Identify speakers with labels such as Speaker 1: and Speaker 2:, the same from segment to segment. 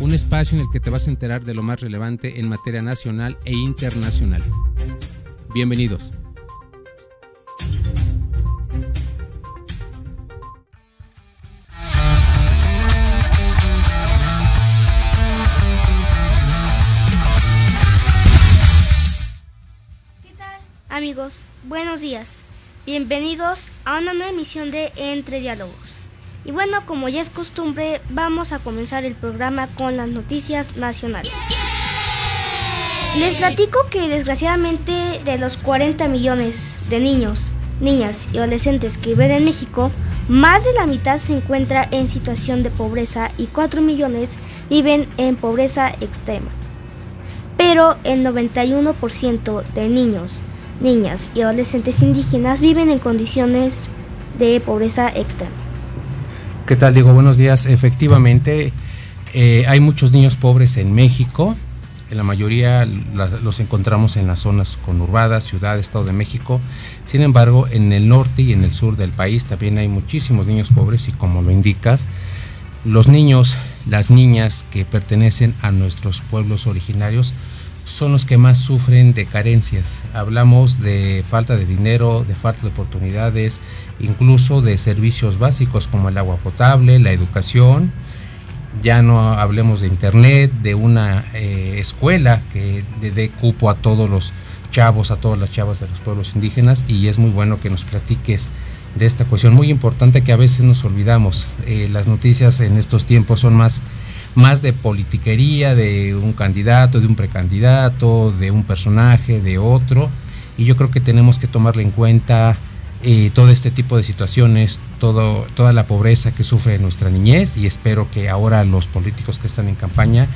Speaker 1: Un espacio en el que te vas a enterar de lo más relevante en materia nacional e internacional. Bienvenidos.
Speaker 2: ¿Qué tal? Amigos, buenos días. Bienvenidos a una nueva emisión de Entre Diálogos. Y bueno, como ya es costumbre, vamos a comenzar el programa con las noticias nacionales. Les platico que desgraciadamente de los 40 millones de niños, niñas y adolescentes que viven en México, más de la mitad se encuentra en situación de pobreza y 4 millones viven en pobreza extrema. Pero el 91% de niños, niñas y adolescentes indígenas viven en condiciones de pobreza extrema.
Speaker 1: ¿Qué tal, Diego? Buenos días. Efectivamente, eh, hay muchos niños pobres en México. En la mayoría los encontramos en las zonas conurbadas, ciudad, Estado de México. Sin embargo, en el norte y en el sur del país también hay muchísimos niños pobres y como lo indicas, los niños, las niñas que pertenecen a nuestros pueblos originarios son los que más sufren de carencias. Hablamos de falta de dinero, de falta de oportunidades, incluso de servicios básicos como el agua potable, la educación. Ya no hablemos de internet, de una eh, escuela que dé cupo a todos los chavos, a todas las chavas de los pueblos indígenas y es muy bueno que nos platiques de esta cuestión muy importante que a veces nos olvidamos. Eh, las noticias en estos tiempos son más, más de politiquería, de un candidato, de un precandidato, de un personaje, de otro. Y yo creo que tenemos que tomarle en cuenta todo este tipo de situaciones, todo, toda la pobreza que sufre nuestra niñez y espero que ahora los políticos que están en campaña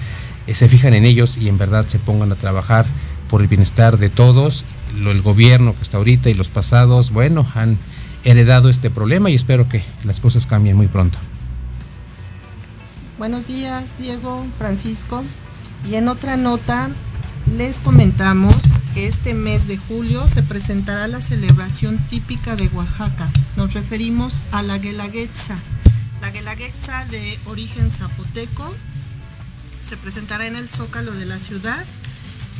Speaker 1: eh, se fijan en ellos y en verdad se pongan a trabajar por el bienestar de todos. Lo, el gobierno que está ahorita y los pasados, bueno, han heredado este problema y espero que las cosas cambien muy pronto.
Speaker 3: Buenos días, Diego, Francisco. Y en otra nota, les comentamos que este mes de julio se presentará la celebración típica de Oaxaca. Nos referimos a la Guelaguetza. La Guelaguetza de origen zapoteco se presentará en el Zócalo de la ciudad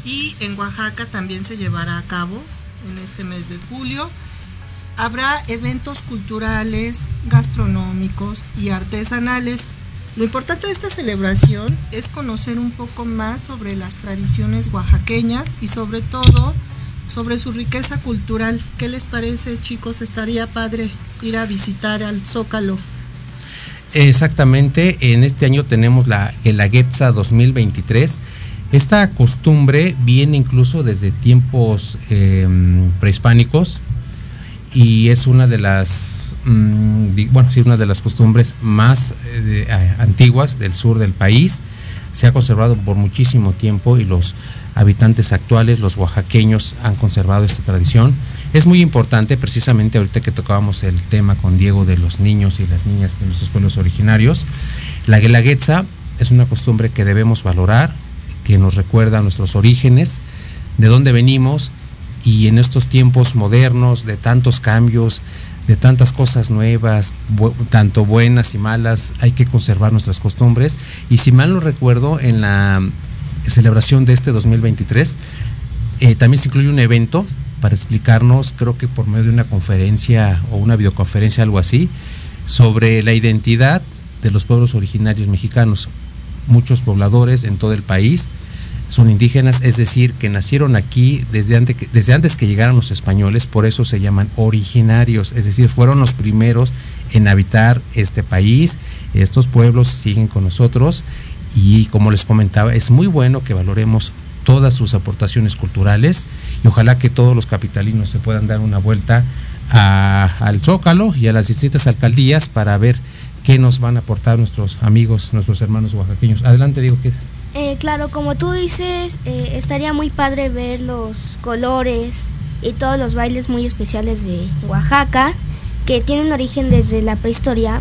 Speaker 3: y en Oaxaca también se llevará a cabo en este mes de julio. Habrá eventos culturales, gastronómicos y artesanales. Lo importante de esta celebración es conocer un poco más sobre las tradiciones oaxaqueñas y sobre todo sobre su riqueza cultural. ¿Qué les parece, chicos? Estaría padre ir a visitar al Zócalo.
Speaker 1: Exactamente, en este año tenemos la Guelaguetza 2023. Esta costumbre viene incluso desde tiempos eh, prehispánicos y es una de las mm, bueno sí una de las costumbres más eh, antiguas del sur del país. Se ha conservado por muchísimo tiempo y los habitantes actuales los oaxaqueños han conservado esta tradición. Es muy importante precisamente ahorita que tocábamos el tema con Diego de los niños y las niñas de nuestros pueblos originarios la guelaguetza es una costumbre que debemos valorar que nos recuerda a nuestros orígenes de dónde venimos y en estos tiempos modernos de tantos cambios, de tantas cosas nuevas, tanto buenas y malas, hay que conservar nuestras costumbres. Y si mal no recuerdo, en la celebración de este 2023, eh, también se incluye un evento para explicarnos, creo que por medio de una conferencia o una videoconferencia, algo así, sobre la identidad de los pueblos originarios mexicanos. Muchos pobladores en todo el país son indígenas, es decir, que nacieron aquí desde antes, que, desde antes que llegaran los españoles, por eso se llaman originarios, es decir, fueron los primeros en habitar este país, estos pueblos siguen con nosotros y como les comentaba, es muy bueno que valoremos todas sus aportaciones culturales y ojalá que todos los capitalinos se puedan dar una vuelta al Zócalo y a las distintas alcaldías para ver qué nos van a aportar nuestros amigos, nuestros hermanos oaxaqueños. Adelante, digo que...
Speaker 2: Eh, claro, como tú dices, eh, estaría muy padre ver los colores y todos los bailes muy especiales de Oaxaca, que tienen origen desde la prehistoria,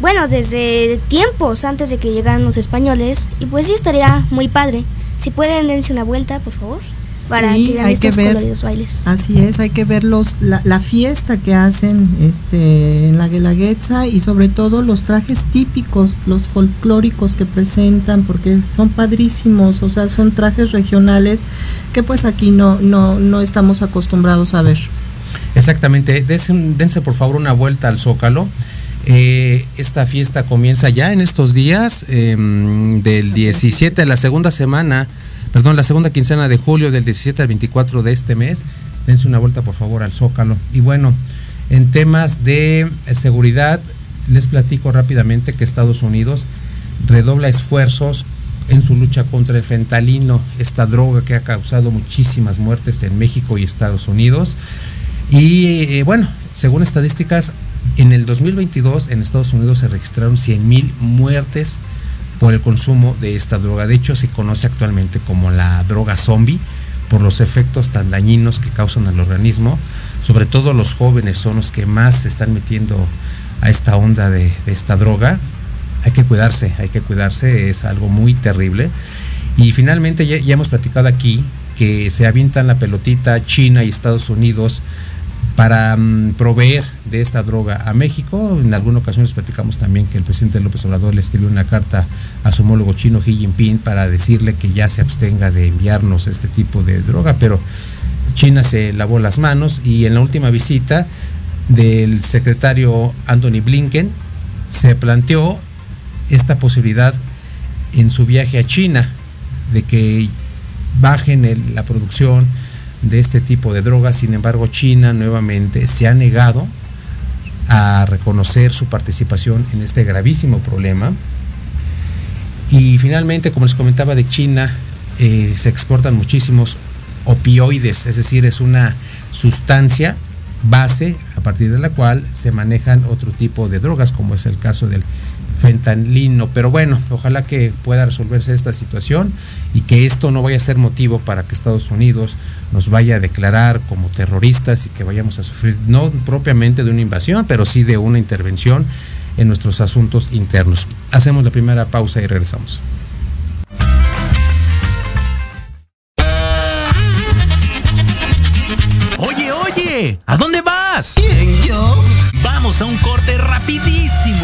Speaker 2: bueno, desde tiempos antes de que llegaran los españoles, y pues sí estaría muy padre. Si pueden dense una vuelta, por favor para
Speaker 3: sí, hay que ver,
Speaker 2: bailes.
Speaker 3: Así es, hay que ver los, la, fiesta que hacen este, en la Guelaguetza y sobre todo los trajes típicos, los folclóricos que presentan, porque son padrísimos, o sea, son trajes regionales que pues aquí no, no, no estamos acostumbrados a ver.
Speaker 1: Exactamente, dense, dense por favor una vuelta al Zócalo. Eh, esta fiesta comienza ya en estos días, em, del 17 de la segunda semana perdón, la segunda quincena de julio del 17 al 24 de este mes. Dense una vuelta por favor al Zócalo. Y bueno, en temas de seguridad, les platico rápidamente que Estados Unidos redobla esfuerzos en su lucha contra el fentalino, esta droga que ha causado muchísimas muertes en México y Estados Unidos. Y eh, bueno, según estadísticas, en el 2022 en Estados Unidos se registraron 100.000 muertes por el consumo de esta droga. De hecho, se conoce actualmente como la droga zombie por los efectos tan dañinos que causan al organismo. Sobre todo los jóvenes son los que más se están metiendo a esta onda de, esta droga. Hay que cuidarse, hay que cuidarse, es algo muy terrible. Y finalmente ya, ya hemos platicado aquí que se avientan la pelotita China y Estados Unidos para mm, proveer de esta droga a México. En alguna ocasión les platicamos también que el presidente López Obrador le escribió una carta a su homólogo chino Xi Jinping para decirle que ya se abstenga de enviarnos este tipo de droga, pero China se lavó las manos y en la última visita del secretario Anthony Blinken se planteó esta posibilidad en su viaje a China de que bajen la producción, de este tipo de drogas. Sin embargo, China nuevamente se ha negado a reconocer su participación en este gravísimo problema. Y finalmente, como les comentaba de China, eh, se exportan muchísimos opioides, es decir, es una sustancia base a partir de la cual se manejan otro tipo de drogas, como es el caso del fentanilino. Pero bueno, ojalá que pueda resolverse esta situación y que esto no vaya a ser motivo para que Estados Unidos nos vaya a declarar como terroristas y que vayamos a sufrir no propiamente de una invasión, pero sí de una intervención en nuestros asuntos internos. Hacemos la primera pausa y regresamos.
Speaker 4: Oye, oye, ¿a dónde vas?
Speaker 5: ¿Quién, yo?
Speaker 4: Vamos a un corte rapidísimo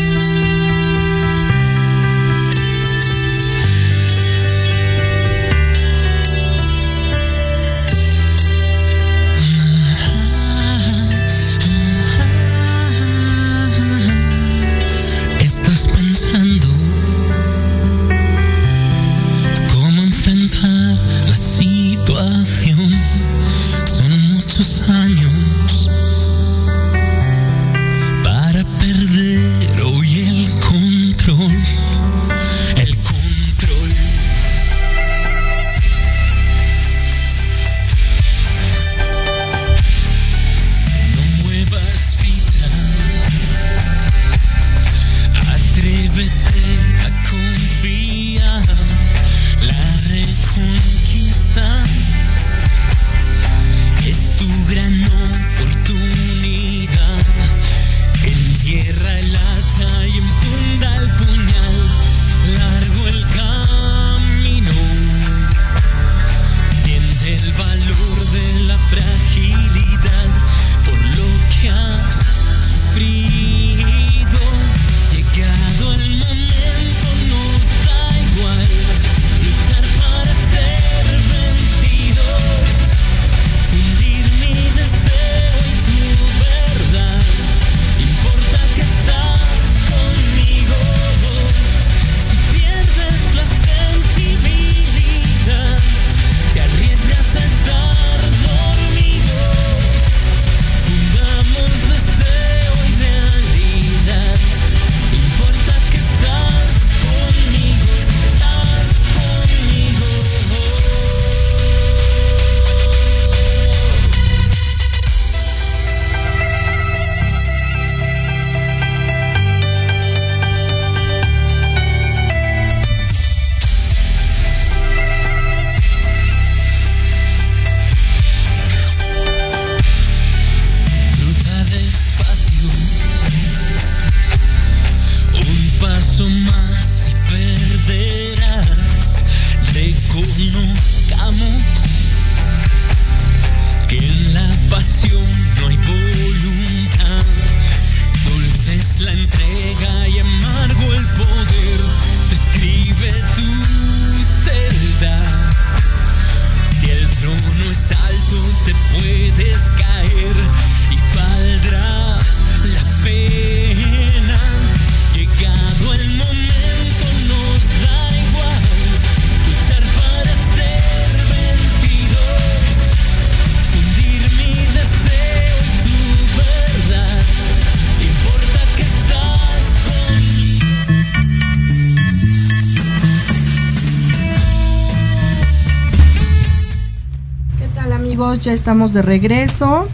Speaker 3: Ya estamos de regreso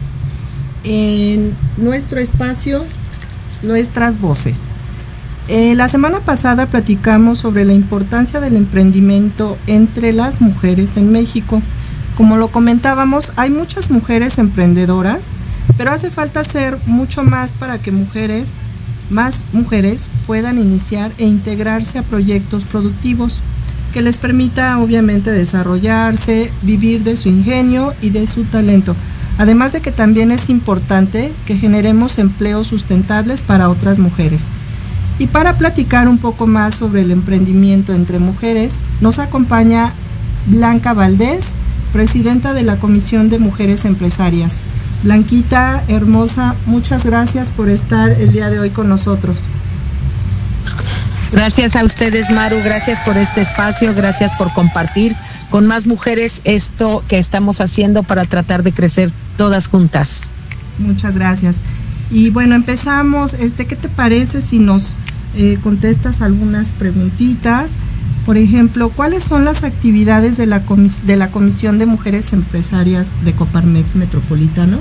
Speaker 3: en nuestro espacio, nuestras voces. Eh, la semana pasada platicamos sobre la importancia del emprendimiento entre las mujeres en México. Como lo comentábamos, hay muchas mujeres emprendedoras, pero hace falta hacer mucho más para que mujeres, más mujeres, puedan iniciar e integrarse a proyectos productivos que les permita obviamente desarrollarse, vivir de su ingenio y de su talento. Además de que también es importante que generemos empleos sustentables para otras mujeres. Y para platicar un poco más sobre el emprendimiento entre mujeres, nos acompaña Blanca Valdés, presidenta de la Comisión de Mujeres Empresarias. Blanquita, hermosa, muchas gracias por estar el día de hoy con nosotros.
Speaker 6: Gracias a ustedes, Maru, gracias por este espacio, gracias por compartir con más mujeres esto que estamos haciendo para tratar de crecer todas juntas.
Speaker 3: Muchas gracias. Y bueno, empezamos. Este, ¿Qué te parece si nos eh, contestas algunas preguntitas? Por ejemplo, ¿cuáles son las actividades de la, de la Comisión de Mujeres Empresarias de Coparmex Metropolitano?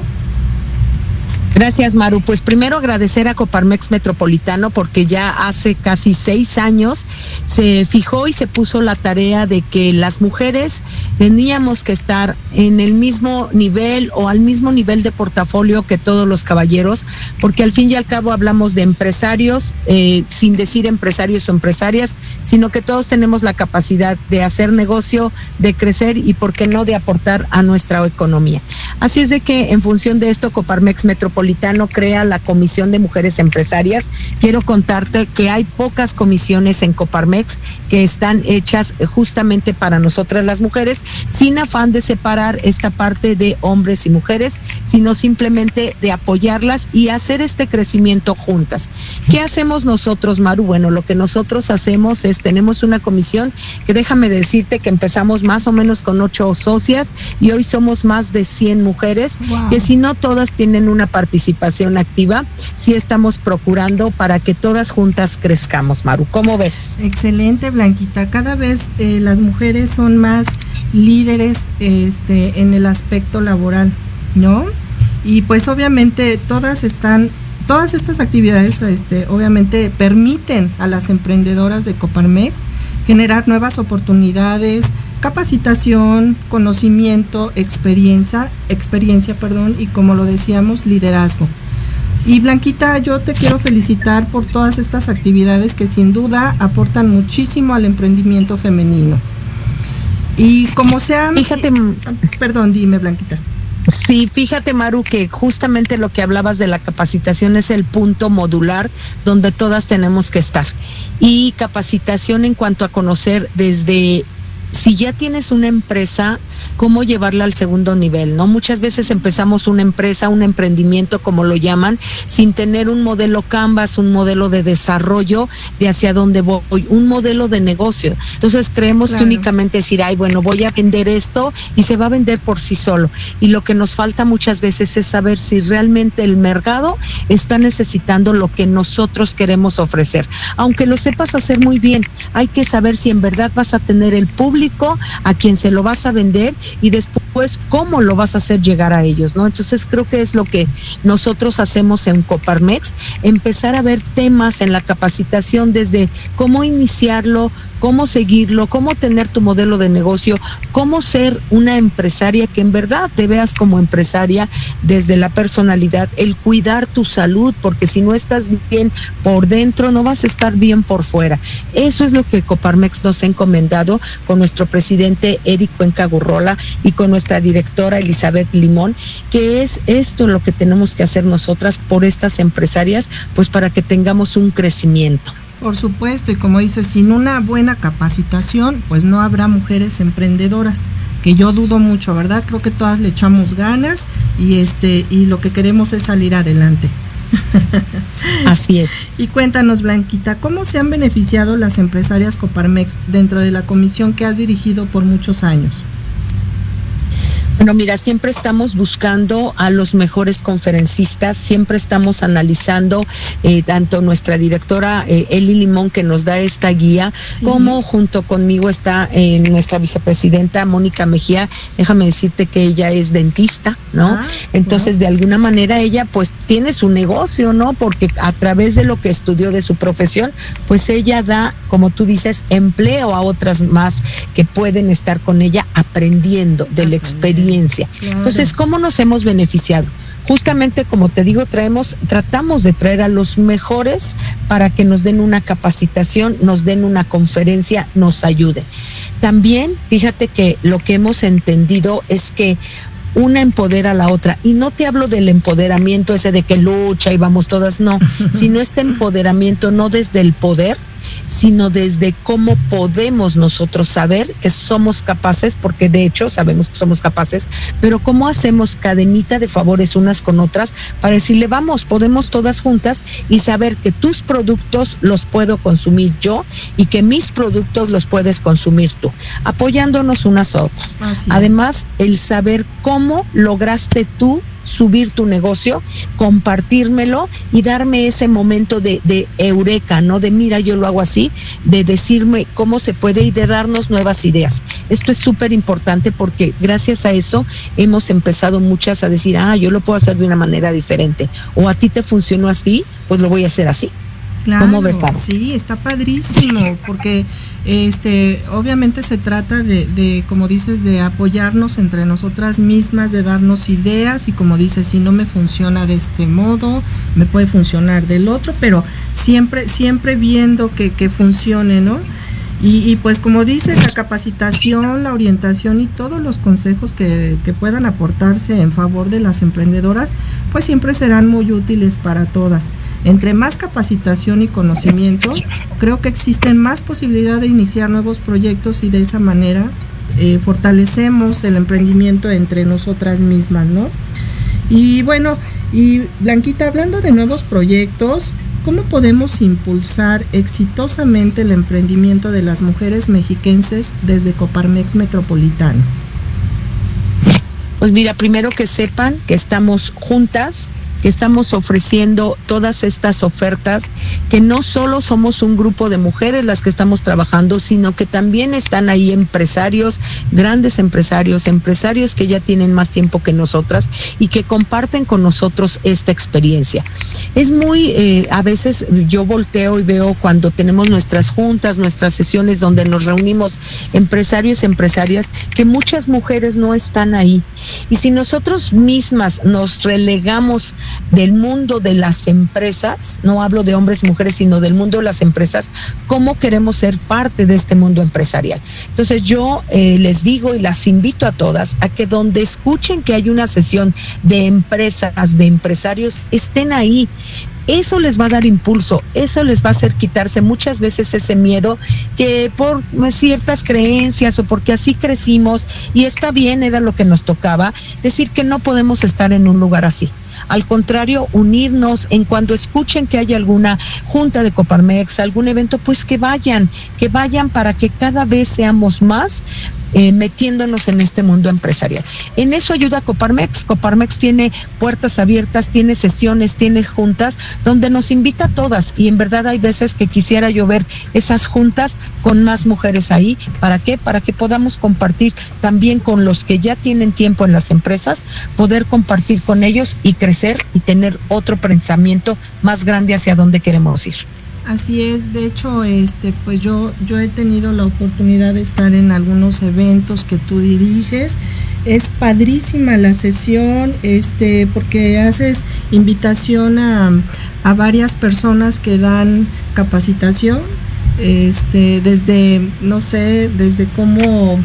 Speaker 6: Gracias, Maru. Pues primero agradecer a Coparmex Metropolitano porque ya hace casi seis años se fijó y se puso la tarea de que las mujeres teníamos que estar en el mismo nivel o al mismo nivel de portafolio que todos los caballeros, porque al fin y al cabo hablamos de empresarios, eh, sin decir empresarios o empresarias, sino que todos tenemos la capacidad de hacer negocio, de crecer y, por qué no, de aportar a nuestra economía. Así es de que en función de esto, Coparmex Metropolitano crea la Comisión de Mujeres Empresarias. Quiero contarte que hay pocas comisiones en Coparmex que están hechas justamente para nosotras las mujeres, sin afán de separar esta parte de hombres y mujeres, sino simplemente de apoyarlas y hacer este crecimiento juntas. ¿Qué hacemos nosotros, Maru? Bueno, lo que nosotros hacemos es, tenemos una comisión que déjame decirte que empezamos más o menos con ocho socias y hoy somos más de 100 mujeres, que si no todas tienen una participación participación activa, sí estamos procurando para que todas juntas crezcamos, Maru. ¿Cómo ves?
Speaker 3: Excelente, Blanquita. Cada vez eh, las mujeres son más líderes este, en el aspecto laboral, ¿no? Y pues obviamente todas están todas estas actividades este, obviamente permiten a las emprendedoras de Coparmex generar nuevas oportunidades, capacitación, conocimiento, experiencia, experiencia, perdón, y como lo decíamos, liderazgo. Y Blanquita, yo te quiero felicitar por todas estas actividades que sin duda aportan muchísimo al emprendimiento femenino. Y como sea,
Speaker 6: fíjate,
Speaker 3: perdón, dime Blanquita.
Speaker 6: Sí, fíjate Maru que justamente lo que hablabas de la capacitación es el punto modular donde todas tenemos que estar. Y capacitación en cuanto a conocer desde si ya tienes una empresa, cómo llevarla al segundo nivel, ¿no? Muchas veces empezamos una empresa, un emprendimiento, como lo llaman, sin tener un modelo Canvas, un modelo de desarrollo de hacia dónde voy, un modelo de negocio. Entonces creemos que únicamente decir, ay, bueno, voy a vender esto y se va a vender por sí solo. Y lo que nos falta muchas veces es saber si realmente el mercado está necesitando lo que nosotros queremos ofrecer. Aunque lo sepas hacer muy bien, hay que saber si en verdad vas a tener el público a quien se lo vas a vender y después cómo lo vas a hacer llegar a ellos, ¿no? Entonces creo que es lo que nosotros hacemos en Coparmex, empezar a ver temas en la capacitación desde cómo iniciarlo, cómo seguirlo, cómo tener tu modelo de negocio, cómo ser una empresaria que en verdad te veas como empresaria desde la personalidad, el cuidar tu salud, porque si no estás bien por dentro, no vas a estar bien por fuera. Eso es lo que Coparmex nos ha encomendado con nuestro presidente Eric Cuenca Gurrola y con nuestra directora Elizabeth Limón, que es esto lo que tenemos que hacer nosotras por estas empresarias, pues para que tengamos un crecimiento.
Speaker 3: Por supuesto, y como dices, sin una buena capacitación, pues no habrá mujeres emprendedoras, que yo dudo mucho, ¿verdad? Creo que todas le echamos ganas y este y lo que queremos es salir adelante.
Speaker 6: Así es.
Speaker 3: Y cuéntanos, Blanquita, ¿cómo se han beneficiado las empresarias Coparmex dentro de la comisión que has dirigido por muchos años?
Speaker 6: Bueno, mira, siempre estamos buscando a los mejores conferencistas, siempre estamos analizando eh, tanto nuestra directora eh, Eli Limón que nos da esta guía, como junto conmigo está eh, nuestra vicepresidenta Mónica Mejía. Déjame decirte que ella es dentista, ¿no?
Speaker 3: Ah,
Speaker 6: Entonces, de alguna manera ella pues tiene su negocio, ¿no? Porque a través de lo que estudió de su profesión, pues ella da, como tú dices, empleo a otras más que pueden estar con ella aprendiendo de la experiencia. Entonces, ¿cómo nos hemos beneficiado? Justamente como te digo, traemos, tratamos de traer a los mejores para que nos den una capacitación, nos den una conferencia, nos ayuden. También, fíjate que lo que hemos entendido es que una empodera a la otra. Y no te hablo del empoderamiento ese de que lucha y vamos todas, no, sino este empoderamiento no desde el poder, sino desde cómo podemos nosotros saber que somos capaces, porque de hecho sabemos que somos capaces, pero cómo hacemos cadenita de favores unas con otras para decirle, vamos, podemos todas juntas y saber que tus productos los puedo consumir yo y que mis productos los puedes consumir tú, apoyándonos unas a otras.
Speaker 3: Así es.
Speaker 6: Además, el saber cómo lograste tú subir tu negocio, compartírmelo y darme ese momento de, de, eureka, ¿no? De mira, yo lo hago así, de decirme cómo se puede y de darnos nuevas ideas. Esto es súper importante porque gracias a eso hemos empezado muchas a decir, ah, yo lo puedo hacer de una manera diferente. O a ti te funcionó así, pues lo voy a hacer así.
Speaker 3: Claro,
Speaker 6: ¿Cómo ves, Pablo?
Speaker 3: Sí, está padrísimo, porque este, obviamente se trata de, de, como dices, de apoyarnos entre nosotras mismas, de darnos ideas y como dices, si no me funciona de este modo, me puede funcionar del otro, pero siempre, siempre viendo que, que funcione, ¿no? Y, y, pues como dices, la capacitación, la orientación y todos los consejos que, que, puedan aportarse en favor de las emprendedoras, pues siempre serán muy útiles para todas. Entre más capacitación y conocimiento, creo que existen más posibilidad de iniciar nuevos proyectos y de esa manera eh, fortalecemos el emprendimiento entre nosotras mismas, ¿no? Y bueno, y Blanquita, hablando de nuevos proyectos, ¿Cómo podemos impulsar exitosamente el emprendimiento de las mujeres mexiquenses desde Coparmex Metropolitano?
Speaker 6: Pues mira, primero que sepan que estamos juntas, que estamos ofreciendo todas estas ofertas, que no solo somos un grupo de mujeres las que estamos trabajando, sino que también están ahí empresarios, grandes empresarios, empresarios que ya tienen más tiempo que nosotras y que comparten con nosotros esta experiencia. Es muy, eh, a veces yo volteo y veo cuando tenemos nuestras juntas, nuestras sesiones donde nos reunimos empresarios, empresarias, que muchas mujeres no están ahí. Y si nosotros mismas nos relegamos del mundo de las empresas, no hablo de hombres y mujeres, sino del mundo de las empresas, cómo queremos ser parte de este mundo empresarial. Entonces yo eh, les digo y las invito a todas a que donde escuchen que hay una sesión de empresas, de empresarios, estén ahí, eso les va a dar impulso, eso les va a hacer quitarse muchas veces ese miedo que por ciertas creencias o porque así crecimos y está bien, era lo que nos tocaba, decir que no podemos estar en un lugar así. Al contrario, unirnos en cuando escuchen que hay alguna junta de Coparmex, algún evento, pues que vayan, que vayan para que cada vez seamos más eh, metiéndonos en este mundo empresarial. En eso ayuda Coparmex. Coparmex tiene puertas abiertas, tiene sesiones, tiene juntas donde nos invita a todas y en verdad hay veces que quisiera yo ver esas juntas con más mujeres ahí. ¿Para qué? Para que podamos compartir también con los que ya tienen tiempo en las empresas, poder compartir con ellos y crecer y tener otro pensamiento más grande hacia dónde queremos ir.
Speaker 3: Así es, de hecho, este, pues yo, yo he tenido la oportunidad de estar en algunos eventos que tú diriges. Es padrísima la sesión, este, porque haces invitación a, a varias personas que dan capacitación, este, desde, no sé, desde cómo,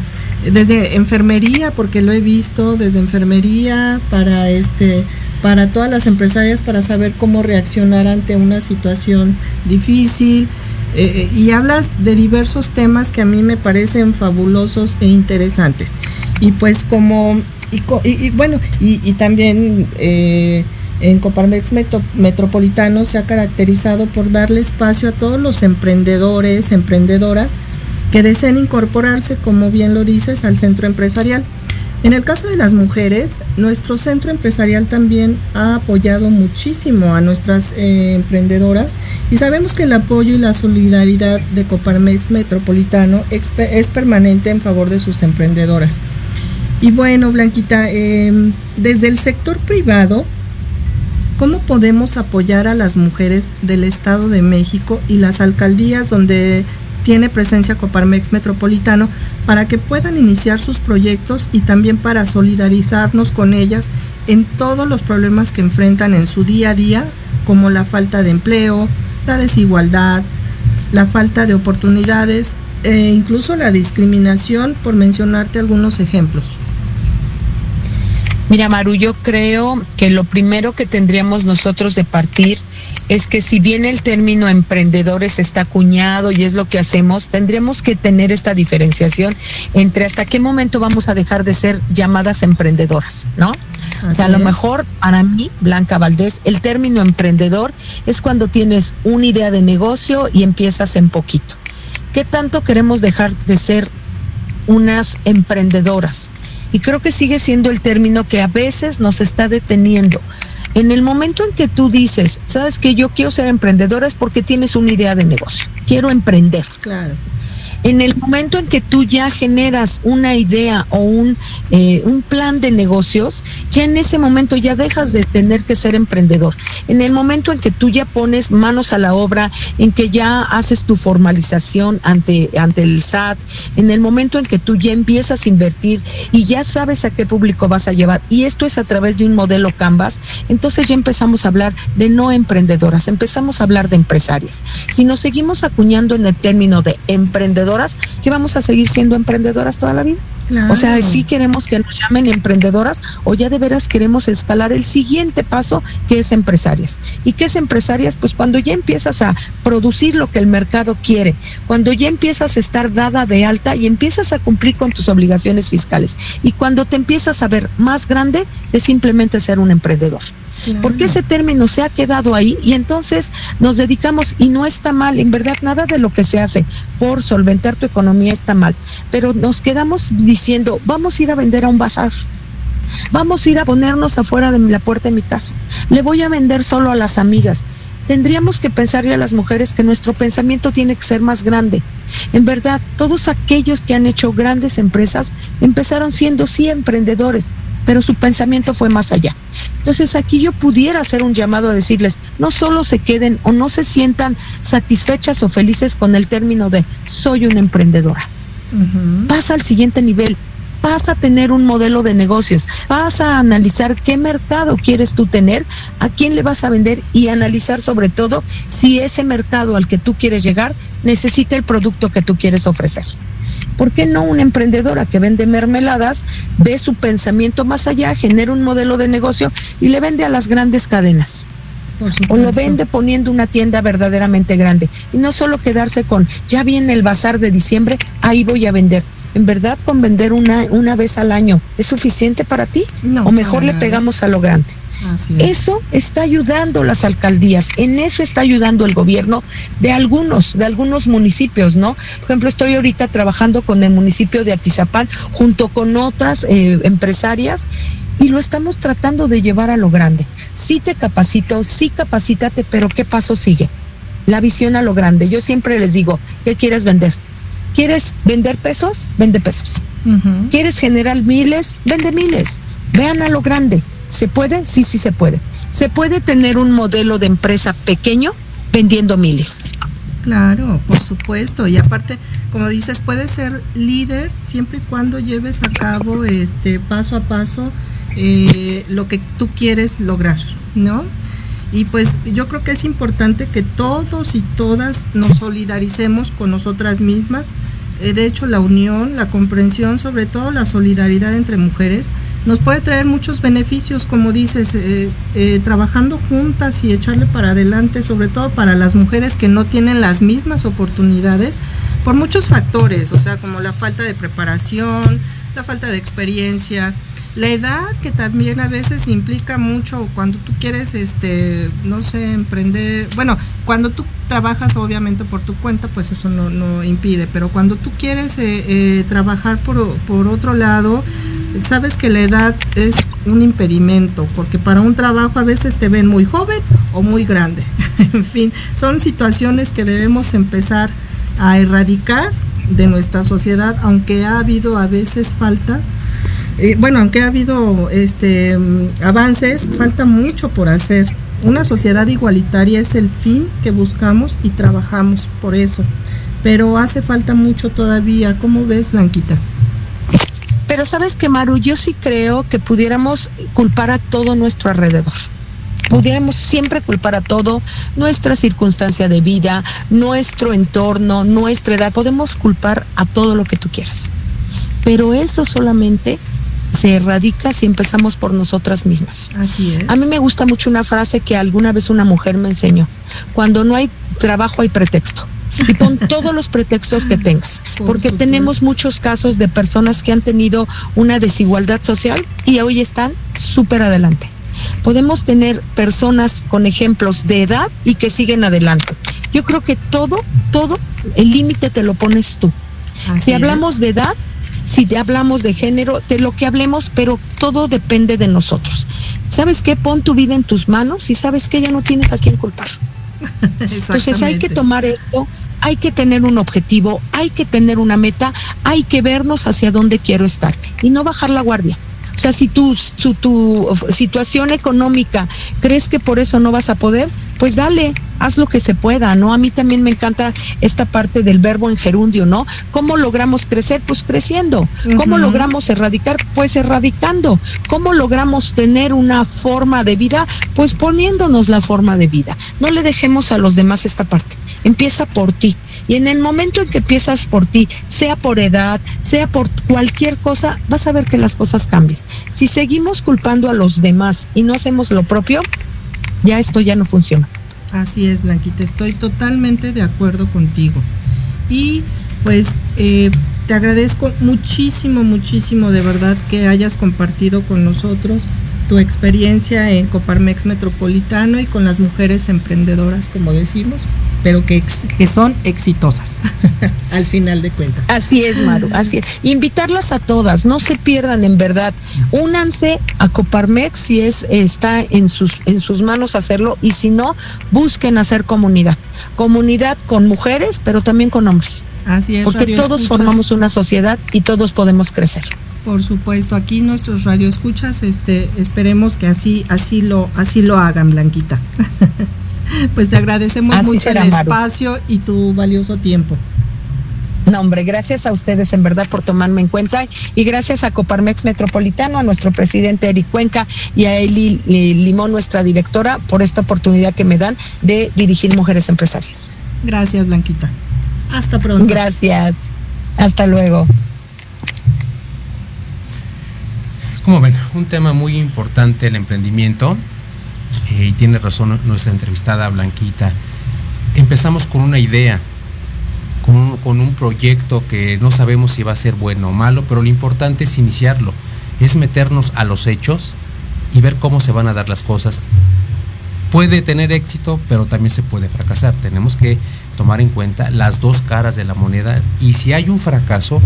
Speaker 3: desde enfermería, porque lo he visto, desde enfermería para este para todas las empresarias para saber cómo reaccionar ante una situación difícil. Eh, y hablas de diversos temas que a mí me parecen fabulosos e interesantes. Y pues como, y, bueno, y, también eh, en Coparmex Metro, Metropolitano se ha caracterizado por darle espacio a todos los emprendedores, emprendedoras que deseen incorporarse, como bien lo dices, al centro empresarial En el caso de las mujeres, nuestro centro empresarial también ha apoyado muchísimo a nuestras eh, emprendedoras y sabemos que el apoyo y la solidaridad de Coparmex Metropolitano es permanente en favor de sus emprendedoras. Y bueno, Blanquita, em, desde el sector privado, ¿cómo podemos apoyar a las mujeres del Estado de México y las alcaldías donde tiene presencia Coparmex Metropolitano para que puedan iniciar sus proyectos y también para solidarizarnos con ellas en todos los problemas que enfrentan en su día a día, como la falta de empleo, la desigualdad, la falta de oportunidades e incluso la discriminación, por mencionarte algunos ejemplos.
Speaker 6: Mira, Maru, yo creo que lo primero que tendríamos nosotros de partir es que si bien el término emprendedores está acuñado y es lo que hacemos, tendríamos que tener esta diferenciación entre hasta qué momento vamos a dejar de ser llamadas emprendedoras, ¿no? o sea, a lo mejor para mí, Blanca Valdés, el término emprendedor es cuando tienes una idea de negocio y empiezas en poquito. ¿Qué tanto queremos dejar de ser unas emprendedoras? Y creo que sigue siendo el término que a veces nos está deteniendo. En el momento en que tú dices, sabes que yo quiero ser emprendedora es porque tienes una idea de negocio, quiero emprender.
Speaker 3: Claro.
Speaker 6: En el momento en que tú ya generas una idea o un, eh, un plan de negocios, ya en ese momento ya dejas de tener que ser emprendedor. En el momento en que tú ya pones manos a la obra, en que ya haces tu formalización ante, ante el SAT, en el momento en que tú ya empiezas a invertir y ya sabes a qué público vas a llevar, y esto es a través de un modelo Canvas, entonces ya empezamos a hablar de no emprendedoras, empezamos a hablar de empresarias. Si nos seguimos acuñando en el término de emprendedor, que vamos a seguir siendo emprendedoras toda la vida. O sea, si queremos que nos llamen emprendedoras o ya de veras queremos escalar el siguiente paso que es empresarias. ¿Y qué es empresarias? Pues cuando ya empiezas a producir lo que el mercado quiere, cuando ya empiezas a estar dada de alta y empiezas a cumplir con tus obligaciones fiscales y cuando te empiezas a ver más grande de simplemente ser un emprendedor. Porque ese término se ha quedado ahí y entonces nos dedicamos y no está mal, en verdad nada de lo que se hace por solventar tu economía está mal, pero nos quedamos diciendo, vamos a ir a vender a un bazar. Vamos a ir a ponernos afuera de la puerta de mi casa. Le voy a vender solo a las amigas tendríamos que pensarle a las mujeres que nuestro pensamiento tiene que ser más grande. En verdad, todos aquellos que han hecho grandes empresas empezaron siendo sí emprendedores, pero su pensamiento fue más allá. Entonces aquí yo pudiera hacer un llamado a decirles, no solo se queden o no se sientan satisfechas o felices con el término de soy una emprendedora. Pasa al siguiente nivel, vas a tener un modelo de negocios, vas a analizar qué mercado quieres tú tener, a quién le vas a vender y analizar sobre todo si ese mercado al que tú quieres llegar necesita el producto que tú quieres ofrecer. ¿Por qué no una emprendedora que vende mermeladas ve su pensamiento más allá, genera un modelo de negocio y le vende a las grandes cadenas? O lo vende poniendo una tienda verdaderamente grande y no solo quedarse con ya viene el bazar de diciembre, ahí voy a vender en verdad con vender una, una vez al año es suficiente para ti o mejor le pegamos a lo grande. Eso está ayudando las alcaldías, en eso está ayudando el gobierno de algunos, de algunos municipios, ¿no? Por ejemplo, estoy ahorita trabajando con el municipio de Atizapán junto con otras eh, empresarias y lo estamos tratando de llevar a lo grande. Sí te capacito, sí capacítate, pero ¿qué paso sigue? La visión a lo grande. Yo siempre les digo, ¿qué quieres vender? ¿Quieres vender pesos? Vende pesos. ¿Quieres generar miles? Vende miles. Vean a lo grande. ¿Se puede? Sí, sí se puede. Se puede tener un modelo de empresa pequeño vendiendo miles.
Speaker 3: Claro, por supuesto. Y aparte, como dices, puedes ser líder siempre y cuando lleves a cabo este paso a paso eh, lo que tú quieres lograr, ¿no? Y pues yo creo que es importante que todos y todas nos solidaricemos con nosotras mismas. Eh, de hecho, la unión, la comprensión, sobre todo la solidaridad entre mujeres, nos puede traer muchos beneficios, como dices, eh, trabajando juntas y echarle para adelante, sobre todo para las mujeres que no tienen las mismas oportunidades, por muchos factores, o sea, como la falta de preparación, la falta de experiencia, la edad que también a veces implica mucho cuando tú quieres, este, no sé, emprender, bueno, cuando tú trabajas obviamente por tu cuenta, pues eso no, no impide, pero cuando tú quieres eh, eh, trabajar por, por otro lado, sabes que la edad es un impedimento, porque para un trabajo a veces te ven muy joven o muy grande. en fin, son situaciones que debemos empezar a erradicar de nuestra sociedad, aunque ha habido a veces falta, eh, bueno, aunque ha habido este, mm, avances, falta mucho por hacer. Una sociedad igualitaria es el fin que buscamos y trabajamos por eso, pero hace falta mucho todavía. ¿Cómo ves, Blanquita?
Speaker 6: Pero sabes que, Maru, yo sí creo que pudiéramos culpar a todo nuestro alrededor pudiéramos siempre culpar a todo, nuestra circunstancia de vida, nuestro entorno, nuestra edad, podemos culpar a todo lo que tú quieras. Pero eso solamente se erradica si empezamos por nosotras mismas.
Speaker 3: Así es.
Speaker 6: A mí me gusta mucho una frase que alguna vez una mujer me enseñó. Cuando no hay trabajo hay pretexto. Y pon todos los pretextos que tengas, porque tenemos muchos casos de personas que han tenido una desigualdad social y hoy están súper adelante podemos tener personas con ejemplos de edad y que siguen adelante. Yo creo que todo, todo, el límite te lo pones tú. si hablamos de edad, si te hablamos de género, de lo que hablemos, pero todo depende de nosotros. ¿Sabes qué? Pon tu vida en tus manos y sabes que ya no tienes a quién culpar. Entonces hay que tomar esto, hay que tener un objetivo, hay que tener una meta, hay que vernos hacia dónde quiero estar y no bajar la guardia. O sea, si tu, tu situación económica crees que por eso no vas a poder, pues dale, haz lo que se pueda, ¿no? A mí también me encanta esta parte del verbo en gerundio, ¿no? ¿Cómo logramos crecer? Pues creciendo. ¿Cómo logramos erradicar? Pues erradicando. ¿Cómo logramos tener una forma de vida? Pues poniéndonos la forma de vida. No le dejemos a los demás esta parte. Empieza por ti. Y en el momento en que empiezas por ti, sea por edad, sea por cualquier cosa, vas a ver que las cosas cambian. Si seguimos culpando a los demás y no hacemos lo propio, ya esto ya no funciona.
Speaker 3: Así es, Blanquita, estoy totalmente de acuerdo contigo. Y pues eh, te agradezco muchísimo, muchísimo de verdad que hayas compartido con nosotros tu experiencia en Coparmex Metropolitano y con las mujeres emprendedoras, como decimos pero que, que son exitosas al final de cuentas.
Speaker 6: Así es, Maru, así es. Invitarlas a todas, no se pierdan en verdad. Únanse a Coparmex si es está en sus en sus manos hacerlo y si no, busquen hacer comunidad. Comunidad con mujeres, pero también con hombres.
Speaker 3: Así es.
Speaker 6: Porque todos formamos una sociedad y todos podemos crecer.
Speaker 3: Por supuesto, aquí nuestros radioescuchas, este, esperemos que así, así lo, así lo hagan, Blanquita. Pues te agradecemos mucho el espacio y tu valioso tiempo.
Speaker 6: No, hombre, gracias a ustedes en verdad por tomarme en cuenta y gracias a Coparmex Metropolitano, a nuestro presidente Eric Cuenca y a Eli Limón, nuestra directora, por esta oportunidad que me dan de dirigir Mujeres Empresarias.
Speaker 3: Gracias, Blanquita. Hasta pronto.
Speaker 6: Gracias. Hasta luego.
Speaker 1: Como ven, un tema muy importante el emprendimiento y tiene razón nuestra entrevistada Blanquita, empezamos con una idea, con un, proyecto que no sabemos si va a ser bueno o malo, pero lo importante es iniciarlo, es meternos a los hechos y ver cómo se van a dar las cosas. Puede tener éxito, pero también se puede fracasar. Tenemos que tomar en cuenta las dos caras de la moneda y si hay un fracaso,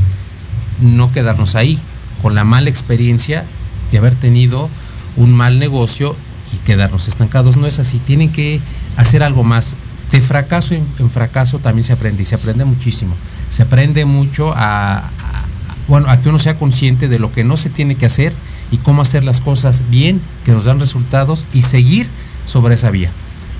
Speaker 1: no quedarnos ahí con la mala experiencia de haber tenido un mal negocio y quedarnos estancados. No es así, tienen que hacer algo más. De fracaso en, fracaso también se aprende y se aprende muchísimo. Se aprende mucho a, bueno, a que uno sea consciente de lo que no se tiene que hacer y cómo hacer las cosas bien, que nos dan resultados y seguir sobre esa vía.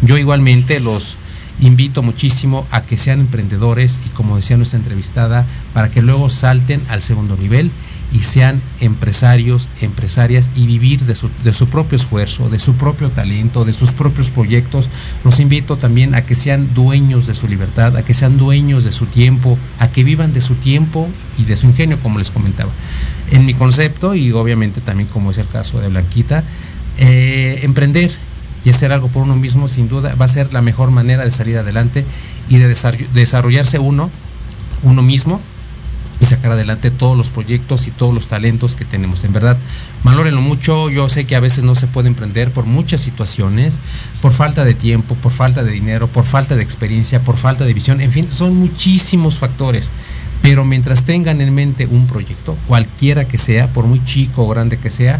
Speaker 1: Yo igualmente los invito muchísimo a que sean emprendedores y como decía nuestra entrevistada, para que luego salten al segundo nivel y sean empresarios, empresarias y vivir de su, de su, propio esfuerzo, de su propio talento, de sus propios proyectos. Los invito también a que sean dueños de su libertad, a que sean dueños de su tiempo, a que vivan de su tiempo y de su ingenio, como les comentaba. En mi concepto, y obviamente también como es el caso de Blanquita, eh, emprender y hacer algo por uno mismo, sin duda, va a ser la mejor manera de salir adelante y de desarrollarse uno, uno mismo y sacar adelante todos los proyectos y todos los talentos que tenemos. En verdad, valórenlo mucho. Yo sé que a veces no se puede emprender por muchas situaciones, por falta de tiempo, por falta de dinero, por falta de experiencia, por falta de visión. En fin, son muchísimos factores. Pero mientras tengan en mente un proyecto, cualquiera que sea, por muy chico o grande que sea,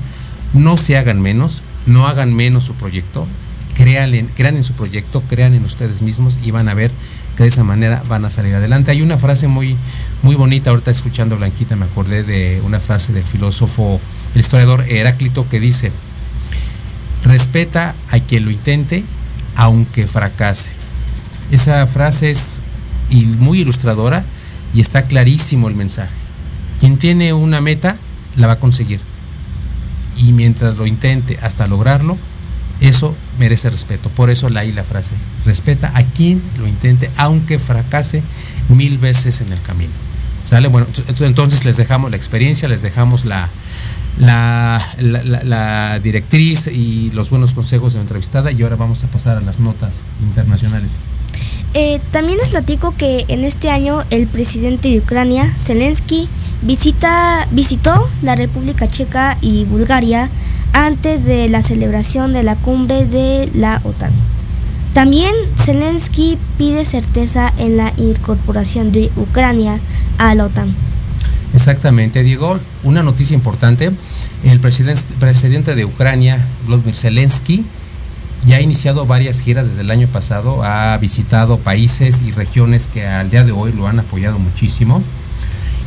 Speaker 1: no se hagan menos, no hagan menos su proyecto, crean en, crean en su proyecto, crean en ustedes mismos y van a ver que de esa manera van a salir adelante. Hay una frase muy, muy bonita, ahorita escuchando Blanquita me acordé de una frase del filósofo, el historiador Heráclito que dice, respeta a quien lo intente aunque fracase. Esa frase es muy ilustradora y está clarísimo el mensaje. Quien tiene una meta la va a conseguir. Y mientras lo intente hasta lograrlo, eso merece respeto. Por eso la la frase. Respeta a quien lo intente, aunque fracase mil veces en el camino. ¿Sale? Bueno, entonces les dejamos la experiencia, les dejamos la, la, la, directriz y los buenos consejos de la entrevistada y ahora vamos a pasar a las notas internacionales.
Speaker 2: Eh, también les platico que en este año el presidente de Ucrania, Zelensky, visita, visitó la República Checa y Bulgaria antes de la celebración de la cumbre de la OTAN. También Zelensky pide certeza en la incorporación de Ucrania a la OTAN.
Speaker 1: Exactamente, Diego. Una noticia importante. El presidente, de Ucrania, Vladimir Zelensky, ya ha iniciado varias giras desde el año pasado, ha visitado países y regiones que al día de hoy lo han apoyado muchísimo.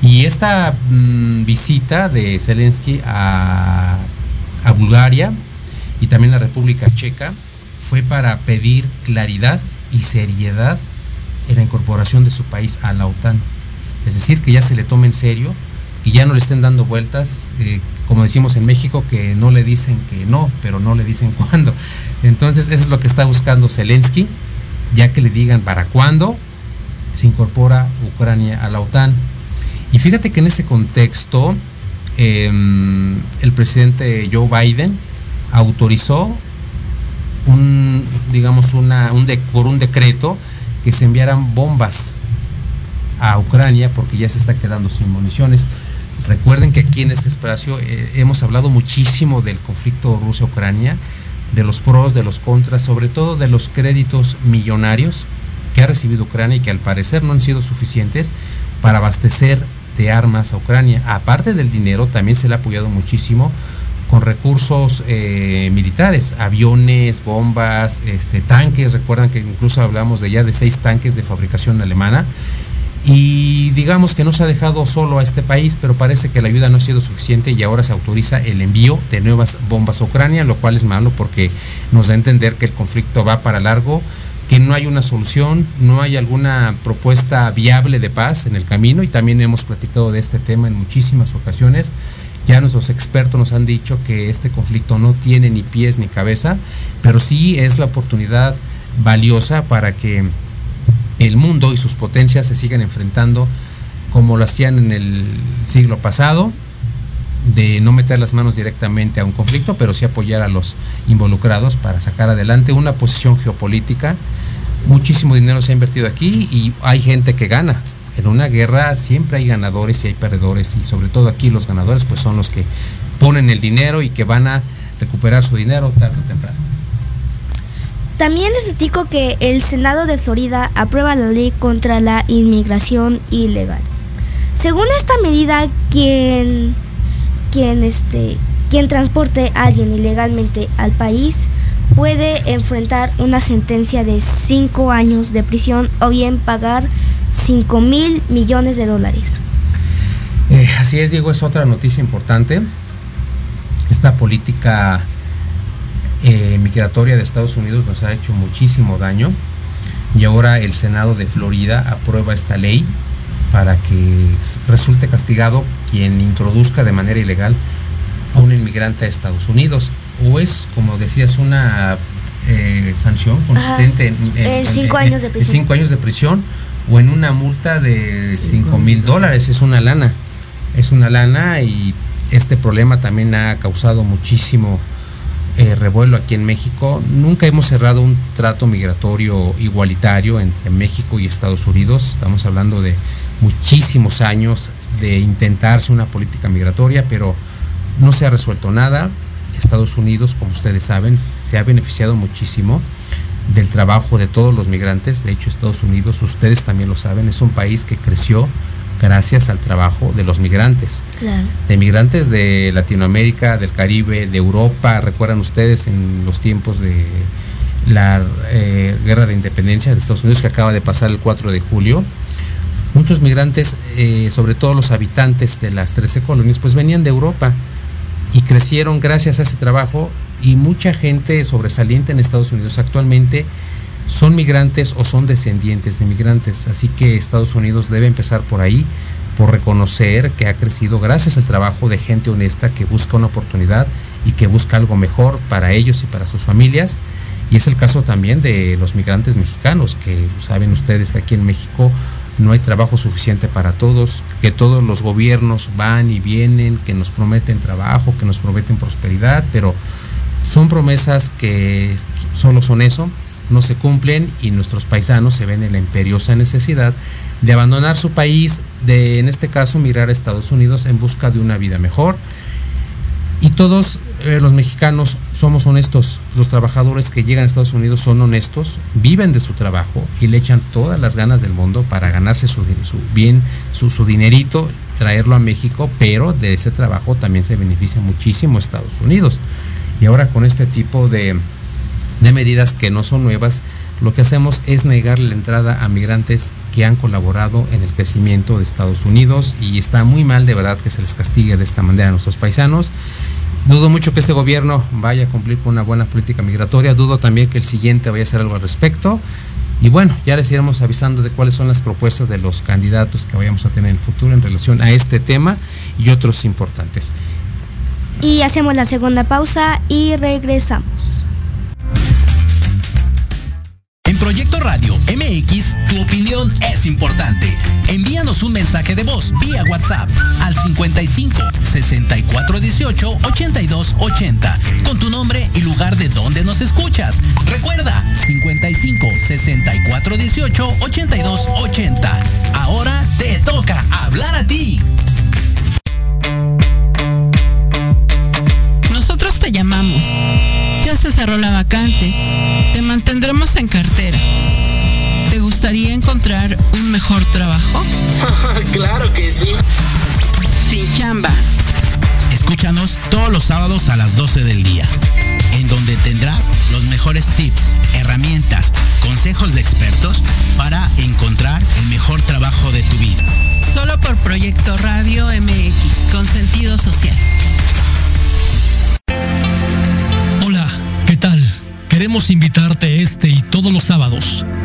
Speaker 1: Y esta mm, visita de Zelensky a, a Bulgaria y también la República Checa fue para pedir claridad y seriedad en la incorporación de su país a la OTAN. Es decir, que ya se le tome en serio, y ya no le estén dando vueltas, eh, como decimos en México, que no le dicen que no, pero no le dicen cuándo. Entonces, eso es lo que está buscando Zelensky, ya que le digan para cuándo se incorpora Ucrania a la OTAN. Y fíjate que en ese contexto, em, el presidente Joe Biden autorizó un, digamos, un por un decreto que se enviaran bombas a Ucrania porque ya se está quedando sin municiones. Recuerden que aquí en este espacio eh, hemos hablado muchísimo del conflicto Rusia-Ucrania, de los pros, de los contras, sobre todo de los créditos millonarios que ha recibido Ucrania y que al parecer no han sido suficientes para abastecer de armas a Ucrania. Aparte del dinero, también se le ha apoyado muchísimo con recursos eh, militares, aviones, bombas, este, tanques. Recuerdan que incluso hablamos de ya de seis tanques de fabricación alemana y digamos que no se ha dejado solo a este país, pero parece que la ayuda no ha sido suficiente y ahora se autoriza el envío de nuevas bombas a Ucrania, lo cual es malo porque nos da a entender que el conflicto va para largo, que no hay una solución, no hay alguna propuesta viable de paz en el camino y también hemos platicado de este tema en muchísimas ocasiones. Ya nuestros expertos nos han dicho que este conflicto no tiene ni pies ni cabeza, pero sí es la oportunidad valiosa para que el mundo y sus potencias se siguen enfrentando como lo hacían en el siglo pasado, de no meter las manos directamente a un conflicto, pero sí apoyar a los involucrados para sacar adelante una posición geopolítica. Muchísimo dinero se ha invertido aquí y hay gente que gana. En una guerra siempre hay ganadores y hay perdedores y sobre todo aquí los ganadores pues son los que ponen el dinero y que van a recuperar su dinero tarde o temprano.
Speaker 2: También les platico que el Senado de Florida aprueba la ley contra la inmigración ilegal. Según esta medida, quien, quien, este, quien transporte a alguien ilegalmente al país puede enfrentar una sentencia de 5 años de prisión o bien pagar 5 mil millones de dólares.
Speaker 1: Eh, así es, Diego, es otra noticia importante. Esta política eh, migratoria de Estados Unidos nos ha hecho muchísimo daño y ahora el Senado de Florida aprueba esta ley para que resulte castigado quien introduzca de manera ilegal a un inmigrante a Estados Unidos. O es, como decías, una eh, sanción consistente
Speaker 2: en, cinco años de prisión.
Speaker 1: cinco años de prisión o en una multa de cinco mil dólares. Es una lana. Es una lana y este problema también ha causado muchísimo eh, revuelo aquí en México. Nunca hemos cerrado un trato migratorio igualitario entre México y Estados Unidos. Estamos hablando de muchísimos años de intentarse una política migratoria, pero no se ha resuelto nada. Estados Unidos, como ustedes saben, se ha beneficiado muchísimo del trabajo de todos los migrantes. De hecho, Estados Unidos, ustedes también lo saben, es un país que creció gracias al trabajo de los migrantes.
Speaker 2: Claro.
Speaker 1: De migrantes de Latinoamérica, del Caribe, de Europa. Recuerdan ustedes en los tiempos de la eh, guerra de independencia de Estados Unidos que acaba de pasar el 4 de julio. Muchos migrantes, eh, sobre todo los habitantes de las 13 colonias, pues venían de Europa y crecieron gracias a ese trabajo y mucha gente sobresaliente en Estados Unidos actualmente son migrantes o son descendientes de migrantes. Así que Estados Unidos debe empezar por ahí, por reconocer que ha crecido gracias al trabajo de gente honesta que busca una oportunidad y que busca algo mejor para ellos y para sus familias. Y es el caso también de los migrantes mexicanos, que saben ustedes que aquí en México no hay trabajo suficiente para todos, que todos los gobiernos van y vienen, que nos prometen trabajo, que nos prometen prosperidad, pero son promesas que solo son eso, no se cumplen y nuestros paisanos se ven en la imperiosa necesidad de abandonar su país, de en este caso migrar a Estados Unidos en busca de una vida mejor. Y todos eh, los mexicanos somos honestos, los trabajadores que llegan a Estados Unidos son honestos, viven de su trabajo y le echan todas las ganas del mundo para ganarse su, su bien, su, su dinerito, traerlo a México, pero de ese trabajo también se beneficia muchísimo Estados Unidos. Y ahora con este tipo de, de medidas que no son nuevas, lo que hacemos es negarle la entrada a migrantes que han colaborado en el crecimiento de Estados Unidos y está muy mal de verdad que se les castigue de esta manera a nuestros paisanos. Dudo mucho que este gobierno vaya a cumplir con una buena política migratoria, dudo también que el siguiente vaya a hacer algo al respecto. Y bueno, ya les iremos avisando de cuáles son las propuestas de los candidatos que vayamos a tener en el futuro en relación a este tema y otros importantes.
Speaker 2: Y hacemos la segunda pausa y regresamos.
Speaker 4: Es importante. Envíanos un mensaje de voz vía WhatsApp al 55 64 18 82 80 con tu nombre y lugar de donde nos escuchas. Recuerda 55 64 18 82 80. Ahora te toca hablar a ti.
Speaker 7: Nosotros te llamamos. Ya se cerró la vacante. Te mantendremos en cartera. ¿Te gustaría encontrar un mejor trabajo?
Speaker 5: claro que sí.
Speaker 7: Sin chamba.
Speaker 8: Escúchanos todos los sábados a las 12 del día, en donde tendrás los mejores tips, herramientas, consejos de expertos para encontrar el mejor trabajo de tu vida.
Speaker 7: Solo por Proyecto Radio MX, con sentido social.
Speaker 9: Hola, ¿qué tal? Queremos invitarte este y todos los sábados,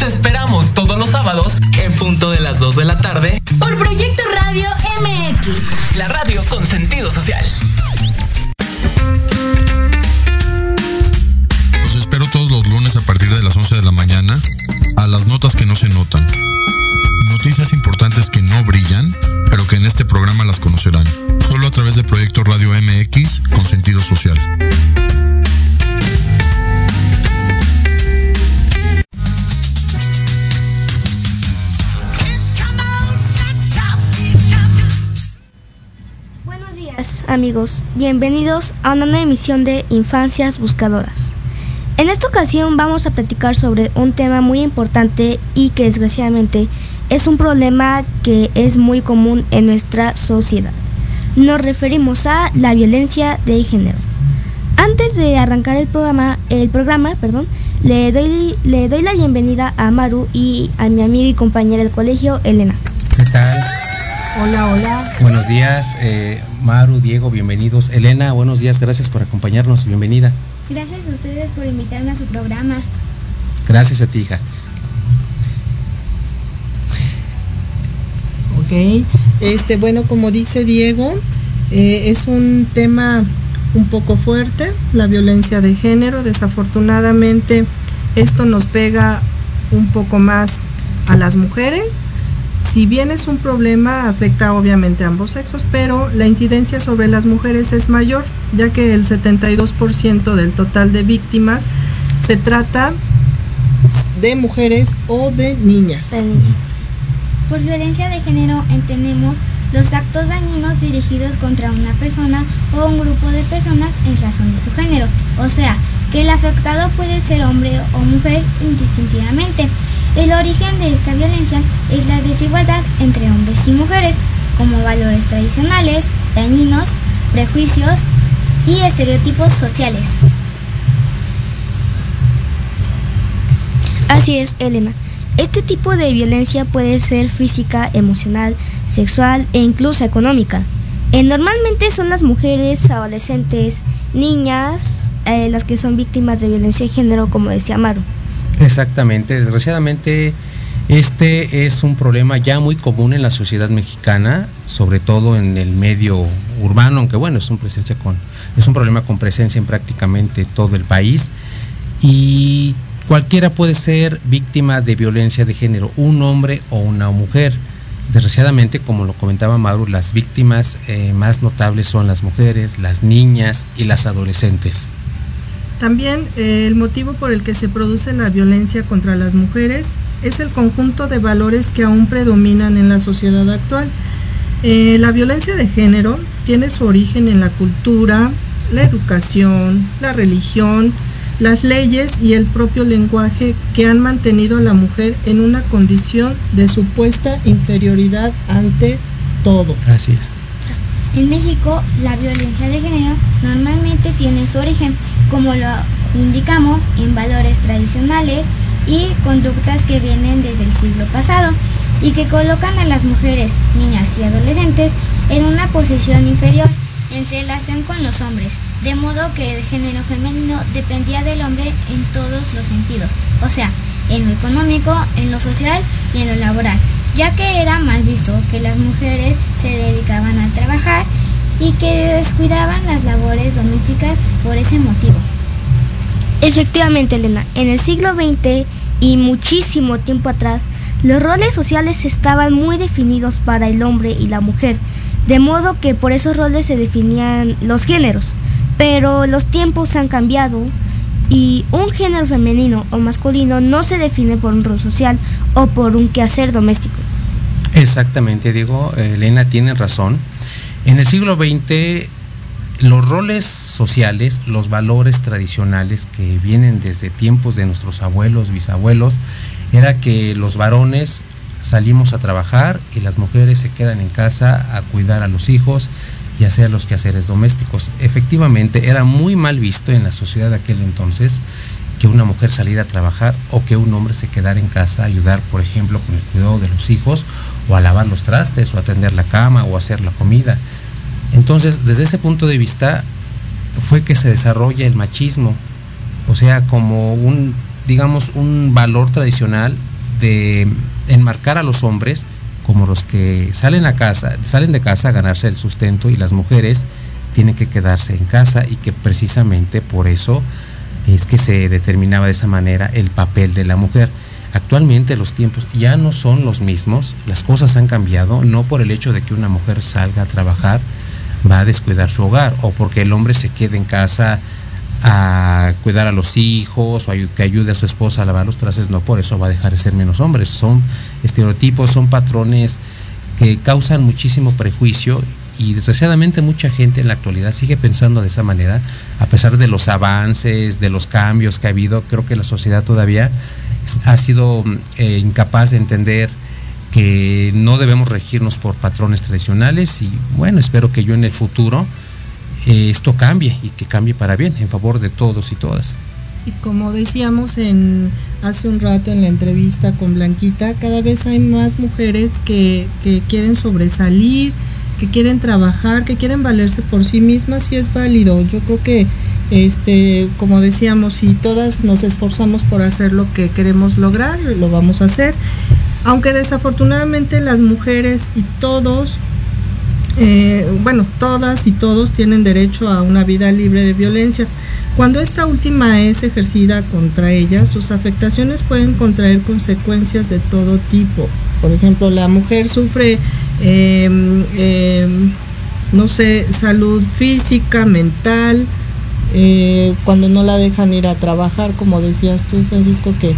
Speaker 10: Te esperamos todos los sábados
Speaker 11: en punto de las 2 de la tarde
Speaker 12: por Proyecto Radio MX,
Speaker 10: la radio con sentido social.
Speaker 13: Los espero todos los lunes a partir de las 11 de la mañana a las notas que no se notan. Noticias importantes que no brillan, pero que en este programa las conocerán. Solo a través de Proyecto Radio MX con sentido social.
Speaker 2: Amigos, bienvenidos a una nueva emisión de Infancias Buscadoras. En esta ocasión vamos a platicar sobre un tema muy importante y que desgraciadamente es un problema que es muy común en nuestra sociedad. Nos referimos a la violencia de género. Antes de arrancar el programa, el programa, perdón, le doy, le doy la bienvenida a Maru y a mi amiga y compañera del colegio, Elena.
Speaker 1: ¿Qué tal?
Speaker 3: Hola, hola.
Speaker 1: Buenos días. Eh, Maru, Diego, bienvenidos. Elena, buenos días, gracias por acompañarnos, bienvenida.
Speaker 14: Gracias a ustedes por invitarme a su programa.
Speaker 1: Gracias a ti, hija.
Speaker 3: Ok, este, bueno, como dice Diego, eh, es un tema un poco fuerte, la violencia de género. Desafortunadamente, esto nos pega un poco más a las mujeres. Si bien es un problema, afecta obviamente a ambos sexos, pero la incidencia sobre las mujeres es mayor, ya que el 72% del total de víctimas se trata de mujeres o de niñas.
Speaker 14: Por violencia de género entendemos los actos dañinos dirigidos contra una persona o un grupo de personas en razón de su género, o sea, que el afectado puede ser hombre o mujer indistintivamente. El origen de esta violencia es la desigualdad entre hombres y mujeres, como valores tradicionales, dañinos, prejuicios y estereotipos sociales.
Speaker 2: Así es, Elena. Este tipo de violencia puede ser física, emocional, sexual e incluso económica. Eh, normalmente son las mujeres, adolescentes, niñas, eh, las que son víctimas de violencia de género, como decía Maru.
Speaker 1: Exactamente, desgraciadamente este es un problema ya muy común en la sociedad mexicana, sobre todo en el medio urbano, aunque bueno, es un, presencia con, es un problema con presencia en prácticamente todo el país. Y cualquiera puede ser víctima de violencia de género, un hombre o una mujer. Desgraciadamente, como lo comentaba Maru, las víctimas eh, más notables son las mujeres, las niñas y las adolescentes.
Speaker 3: También eh, el motivo por el que se produce la violencia contra las mujeres es el conjunto de valores que aún predominan en la sociedad actual. Eh, la violencia de género tiene su origen en la cultura, la educación, la religión, las leyes y el propio lenguaje que han mantenido a la mujer en una condición de supuesta inferioridad ante todo.
Speaker 1: Así es.
Speaker 14: En México, la violencia de género normalmente tiene su origen, como lo indicamos, en valores tradicionales y conductas que vienen desde el siglo pasado y que colocan a las mujeres, niñas y adolescentes en una posición inferior en relación con los hombres, de modo que el género femenino dependía del hombre en todos los sentidos, o sea, en lo económico, en lo social y en lo laboral, ya que era mal visto que las mujeres se dedicaban a trabajar y que descuidaban las labores domésticas por ese motivo.
Speaker 2: Efectivamente, Elena, en el siglo XX y muchísimo tiempo atrás, los roles sociales estaban muy definidos para el hombre y la mujer, de modo que por esos roles se definían los géneros. Pero los tiempos han cambiado y un género femenino o masculino no se define por un rol social o por un quehacer doméstico.
Speaker 1: Exactamente, Diego, Elena tiene razón. En el siglo XX los roles sociales, los valores tradicionales que vienen desde tiempos de nuestros abuelos, bisabuelos, era que los varones salimos a trabajar y las mujeres se quedan en casa a cuidar a los hijos y hacer los quehaceres domésticos. Efectivamente, era muy mal visto en la sociedad de aquel entonces que una mujer saliera a trabajar o que un hombre se quedara en casa a ayudar, por ejemplo, con el cuidado de los hijos o a lavar los trastes o a atender la cama o a hacer la comida. Entonces, desde ese punto de vista, fue que se desarrolla el machismo, o sea, como un, digamos, un valor tradicional de enmarcar a los hombres como los que salen a casa, salen de casa a ganarse el sustento y las mujeres tienen que quedarse en casa y que precisamente por eso es que se determinaba de esa manera el papel de la mujer. Actualmente los tiempos ya no son los mismos, las cosas han cambiado, no por el hecho de que una mujer salga a trabajar, va a descuidar su hogar o porque el hombre se quede en casa a cuidar a los hijos o que ayude a su esposa a lavar los trastes, no por eso va a dejar de ser menos hombres. Son estereotipos, son patrones que causan muchísimo prejuicio y desgraciadamente mucha gente en la actualidad sigue pensando de esa manera, a pesar de los avances, de los cambios que ha habido, creo que la sociedad todavía ha sido eh, incapaz de entender que no debemos regirnos por patrones tradicionales y bueno, espero que yo en el futuro eh, esto cambie y que cambie para bien, en favor de todos y todas.
Speaker 3: Y como decíamos hace un rato en la entrevista con Blanquita, cada vez hay más mujeres que, que quieren sobresalir, que quieren trabajar, que quieren valerse por sí mismas, sí es válido. Yo creo que, este, como decíamos, si todas nos esforzamos por hacer lo que queremos lograr, lo vamos a hacer. Aunque desafortunadamente las mujeres y todos eh, bueno, todas y todos tienen derecho a una vida libre de violencia. Cuando esta última es ejercida contra ellas, sus afectaciones pueden contraer consecuencias de todo tipo. Por ejemplo, la mujer sufre, em, em, no sé, salud física, mental, eh, cuando no la dejan ir a trabajar, como decías tú, Francisco, que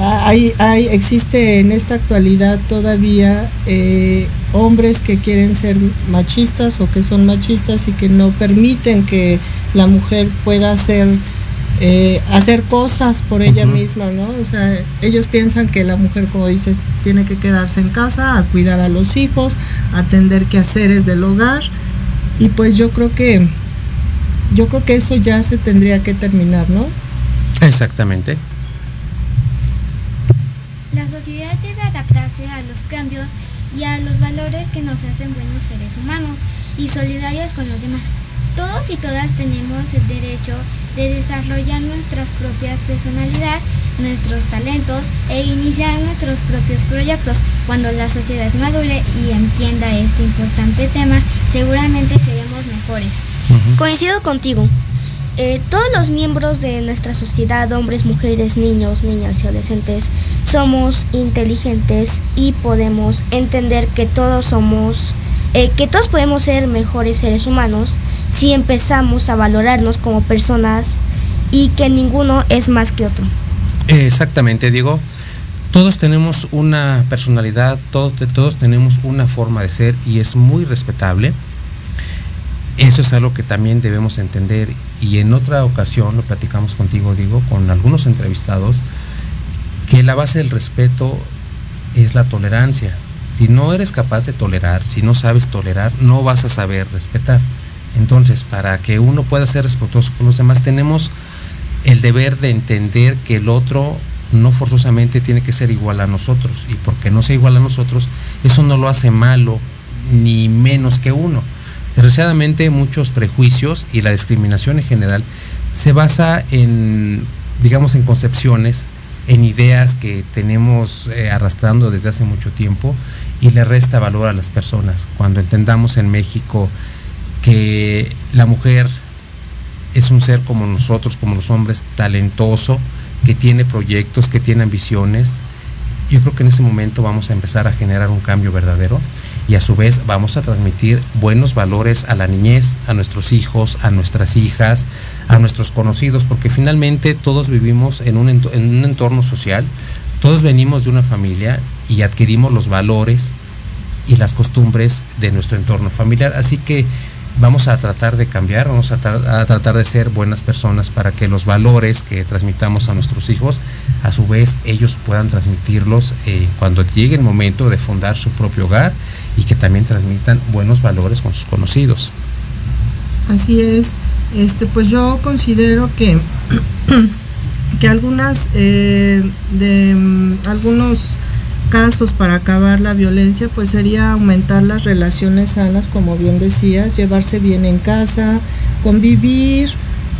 Speaker 3: hay, hay, existe en esta actualidad todavía eh, hombres que quieren ser machistas o que son machistas y que no permiten que la mujer pueda hacer eh, hacer cosas por ella misma, ¿no? O sea, ellos piensan que la mujer, como dices, tiene que quedarse en casa, a cuidar a los hijos, atender quehaceres del hogar, y pues yo creo que yo creo que eso ya se tendría que terminar, ¿no?
Speaker 1: Exactamente.
Speaker 14: La sociedad debe adaptarse a los cambios y a los valores que nos hacen buenos seres humanos y solidarios con los demás. Todos y todas tenemos el derecho de desarrollar nuestras propias personalidad, nuestros talentos e iniciar nuestros propios proyectos. Cuando la sociedad madure y entienda este importante tema, seguramente seremos mejores.
Speaker 2: Coincido contigo. Eh, todos los miembros de nuestra sociedad, hombres, mujeres, niños, niñas y adolescentes, somos inteligentes y podemos entender que todos somos, eh, que todos podemos ser mejores seres humanos si empezamos a valorarnos como personas y que ninguno es más que otro.
Speaker 1: Exactamente, Diego. Todos tenemos una personalidad, todos, todos tenemos una forma de ser y es muy respetable. Eso es algo que también debemos entender y en otra ocasión lo platicamos contigo, digo, con algunos entrevistados, que la base del respeto es la tolerancia. Si no eres capaz de tolerar, si no sabes tolerar, no vas a saber respetar. Entonces, para que uno pueda ser respetuoso con los demás, tenemos el deber de entender que el otro no forzosamente tiene que ser igual a nosotros. Y porque no sea igual a nosotros, eso no lo hace malo ni menos que uno. Desgraciadamente muchos prejuicios y la discriminación en general se basa en, digamos, en concepciones, en ideas que tenemos eh, arrastrando desde hace mucho tiempo y le resta valor a las personas. Cuando entendamos en México que la mujer es un ser como nosotros, como los hombres, talentoso, que tiene proyectos, que tiene ambiciones, yo creo que en ese momento vamos a empezar a generar un cambio verdadero y a su vez vamos a transmitir buenos valores a la niñez, a nuestros hijos, a nuestras hijas, a nuestros conocidos, porque finalmente todos vivimos en un, en un entorno social, todos venimos de una familia y adquirimos los valores y las costumbres de nuestro entorno familiar. Así que vamos a tratar de cambiar, vamos a, tratar de ser buenas personas para que los valores que transmitamos a nuestros hijos, a su vez ellos puedan transmitirlos eh, cuando llegue el momento de fundar su propio hogar y que también transmitan buenos valores con sus conocidos.
Speaker 3: Así es, este, pues yo considero que, que algunas eh, de mm, algunos casos para acabar la violencia, pues sería aumentar las relaciones sanas, como bien decías, llevarse bien en casa, convivir,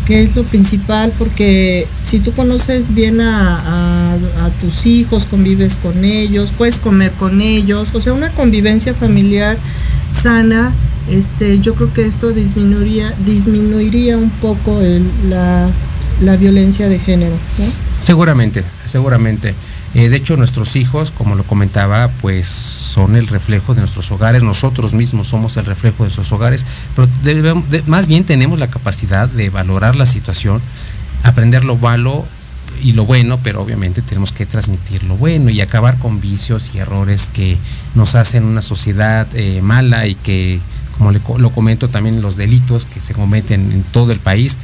Speaker 3: que es lo principal, porque si tú conoces bien a, tus hijos, convives con ellos, puedes comer con ellos, o sea, una convivencia familiar sana, este, yo creo que esto disminuiría, disminuiría un poco la, violencia de género.
Speaker 1: Seguramente, seguramente. Eh, de hecho, nuestros hijos, como lo comentaba, pues son el reflejo de nuestros hogares, nosotros mismos somos el reflejo de nuestros hogares, pero más bien tenemos la capacidad de valorar la situación, aprender lo malo y lo bueno, pero obviamente tenemos que transmitir lo bueno y acabar con vicios y errores que nos hacen una sociedad eh, mala y que, como lo comento también, los delitos que se cometen en todo el país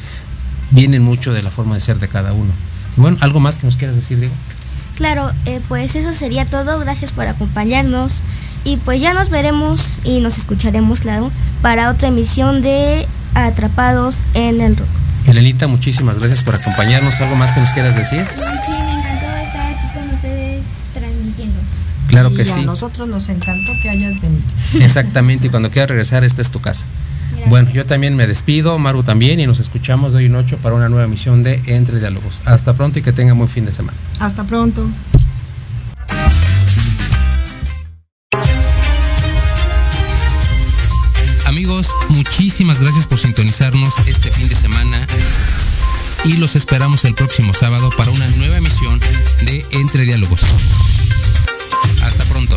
Speaker 1: vienen mucho de la forma de ser de cada uno. bueno, ¿algo más que nos quieras decir, Diego?
Speaker 2: Claro, eh, pues eso sería todo. Gracias por acompañarnos. Y pues ya nos veremos y nos escucharemos, claro, para otra emisión de Atrapados en el Rock.
Speaker 1: Elenita, muchísimas gracias por acompañarnos. ¿Algo más que nos quieras decir?
Speaker 14: Sí, me encantó estar aquí con ustedes transmitiendo.
Speaker 1: Claro que
Speaker 3: y
Speaker 1: sí.
Speaker 3: A nosotros nos encantó que hayas venido.
Speaker 1: Exactamente, y cuando quieras regresar, esta es tu casa. Bueno, yo también me despido, Maru también, y nos escuchamos de hoy en ocho para una nueva emisión de Entre Diálogos. Hasta pronto y que tengan buen fin de semana.
Speaker 3: Hasta pronto.
Speaker 1: Amigos, muchísimas gracias por sintonizarnos este fin de semana y los esperamos el próximo sábado para una nueva emisión de Entre Diálogos. Hasta pronto.